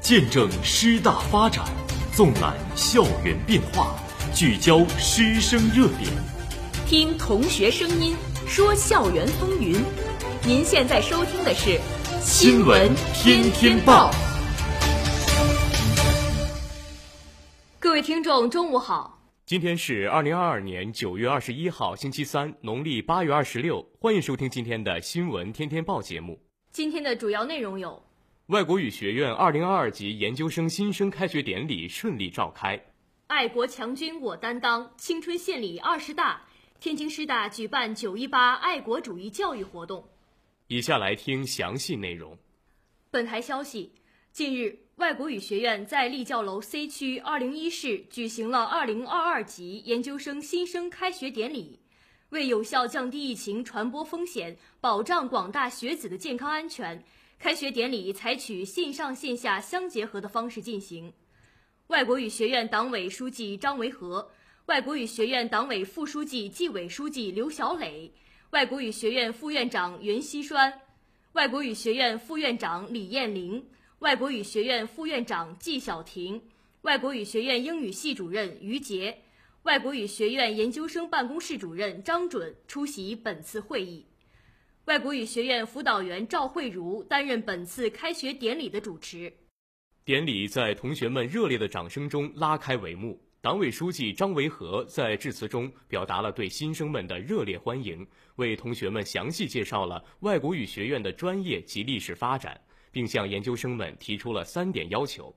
见证师大发展纵览校园变化聚焦师生热点。听同学声音说校园风云。您现在收听的是新闻天天报。各位听众，中午好。今天是二零二二年九月二十一号，星期三，农历八月二十六。欢迎收听今天的《新闻天天报》节目。今天的主要内容有：外国语学院二零二二级研究生新生开学典礼顺利召开；爱国强军我担当，青春献礼二十大；天津师大举办九一八爱国主义教育活动。以下来听详细内容。本台消息，近日，外国语学院在立教楼 C 区二零一室举行了二零二二级研究生新生开学典礼。为有效降低疫情传播风险，保障广大学子的健康安全，开学典礼采取线上线下相结合的方式进行。外国语学院党委书记张维和，外国语学院党委副书记、纪委书记刘小磊。外国语学院副院长袁希栓，外国语学院副院长李艳玲，外国语学院副院长季晓婷，外国语学院英语系主任于杰，外国语学院研究生办公室主任张准出席本次会议。外国语学院辅导员赵慧茹担任本次开学典礼的主持。典礼在同学们热烈的掌声中拉开帷幕。党委书记张维和在致辞中表达了对新生们的热烈欢迎，为同学们详细介绍了外国语学院的专业及历史发展，并向研究生们提出了三点要求：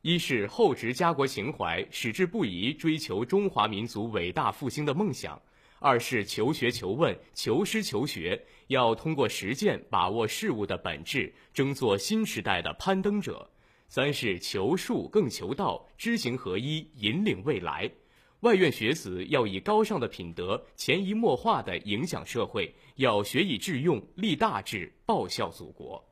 一是厚植家国情怀，矢志不移追求中华民族伟大复兴的梦想；二是求学求问、求师求学，要通过实践把握事物的本质，争做新时代的攀登者。三是求术更求道，知行合一，引领未来。外院学子要以高尚的品德，潜移默化地影响社会，要学以致用，立大志，报效祖国。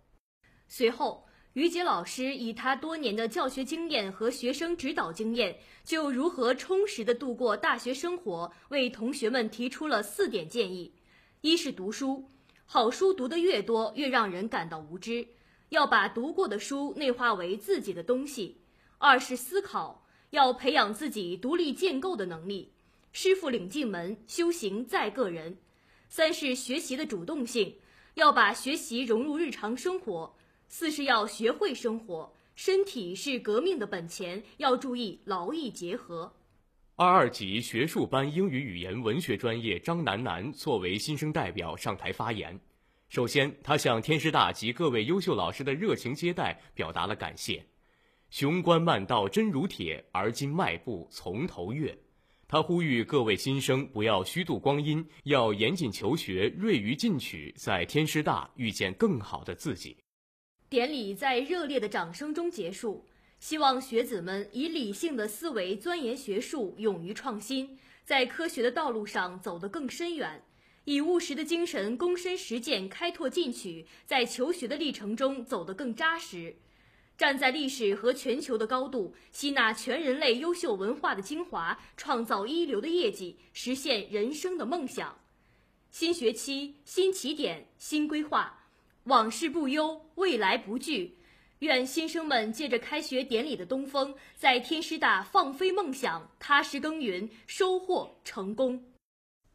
随后，于杰老师以他多年的教学经验和学生指导经验，就如何充实的度过大学生活，为同学们提出了四点建议：一是读书，好书读得越多，越让人感到无知。要把读过的书内化为自己的东西。二是思考，要培养自己独立建构的能力。师傅领进门，修行在个人。三是学习的主动性，要把学习融入日常生活。四是要学会生活，身体是革命的本钱，要注意劳逸结合。二二级学术班英语语言文学专业张楠楠作为新生代表上台发言。首先，他向天师大及各位优秀老师的热情接待表达了感谢。雄关漫道真如铁，而今迈步从头越。他呼吁各位新生不要虚度光阴，要严谨求学，锐于进取，在天师大遇见更好的自己。典礼在热烈的掌声中结束。希望学子们以理性的思维钻研学术，勇于创新，在科学的道路上走得更深远。以务实的精神，躬身实践，开拓进取，在求学的历程中走得更扎实，站在历史和全球的高度，吸纳全人类优秀文化的精华，创造一流的业绩，实现人生的梦想。新学期，新起点，新规划，往事不忧，未来不惧。愿新生们借着开学典礼的东风，在天师大放飞梦想，踏实耕耘，收获成功。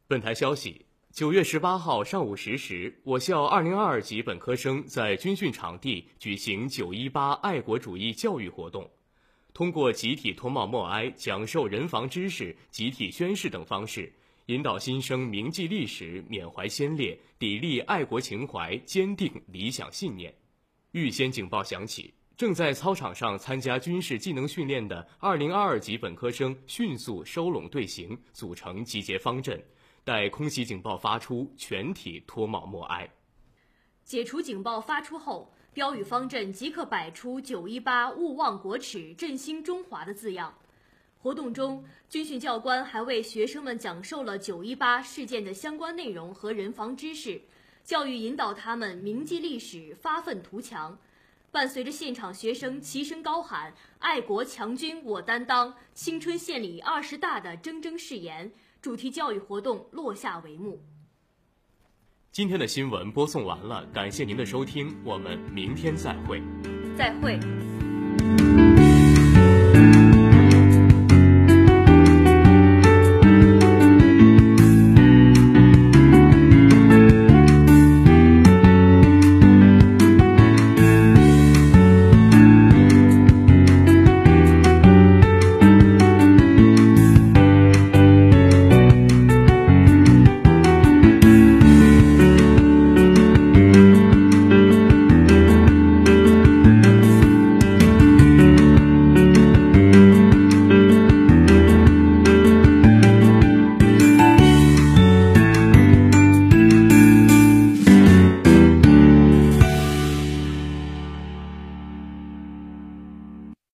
本台消息。九月十八号上午十时，我校二零二二级本科生在军训场地举行九一八爱国主义教育活动，通过集体脱帽默哀、讲授人防知识、集体宣誓等方式，引导新生铭记历史、缅怀先烈、砥砺爱国情怀、坚定理想信念。预先警报响起，正在操场上参加军事技能训练的二零二二级本科生迅速收拢队形，组成集结方阵。待空袭警报发出，全体脱帽默哀。解除警报发出后，标语方阵即刻摆出“九一八勿忘国耻，振兴中华”的字样。活动中，军训教官还为学生们讲授了九一八事件的相关内容和人防知识，教育引导他们铭记历史，发愤图强。伴随着现场学生齐声高喊“爱国强军我担当，青春献礼二十大”的铮铮誓言，主题教育活动落下帷幕。今天的新闻播送完了，感谢您的收听，我们明天再会。再会。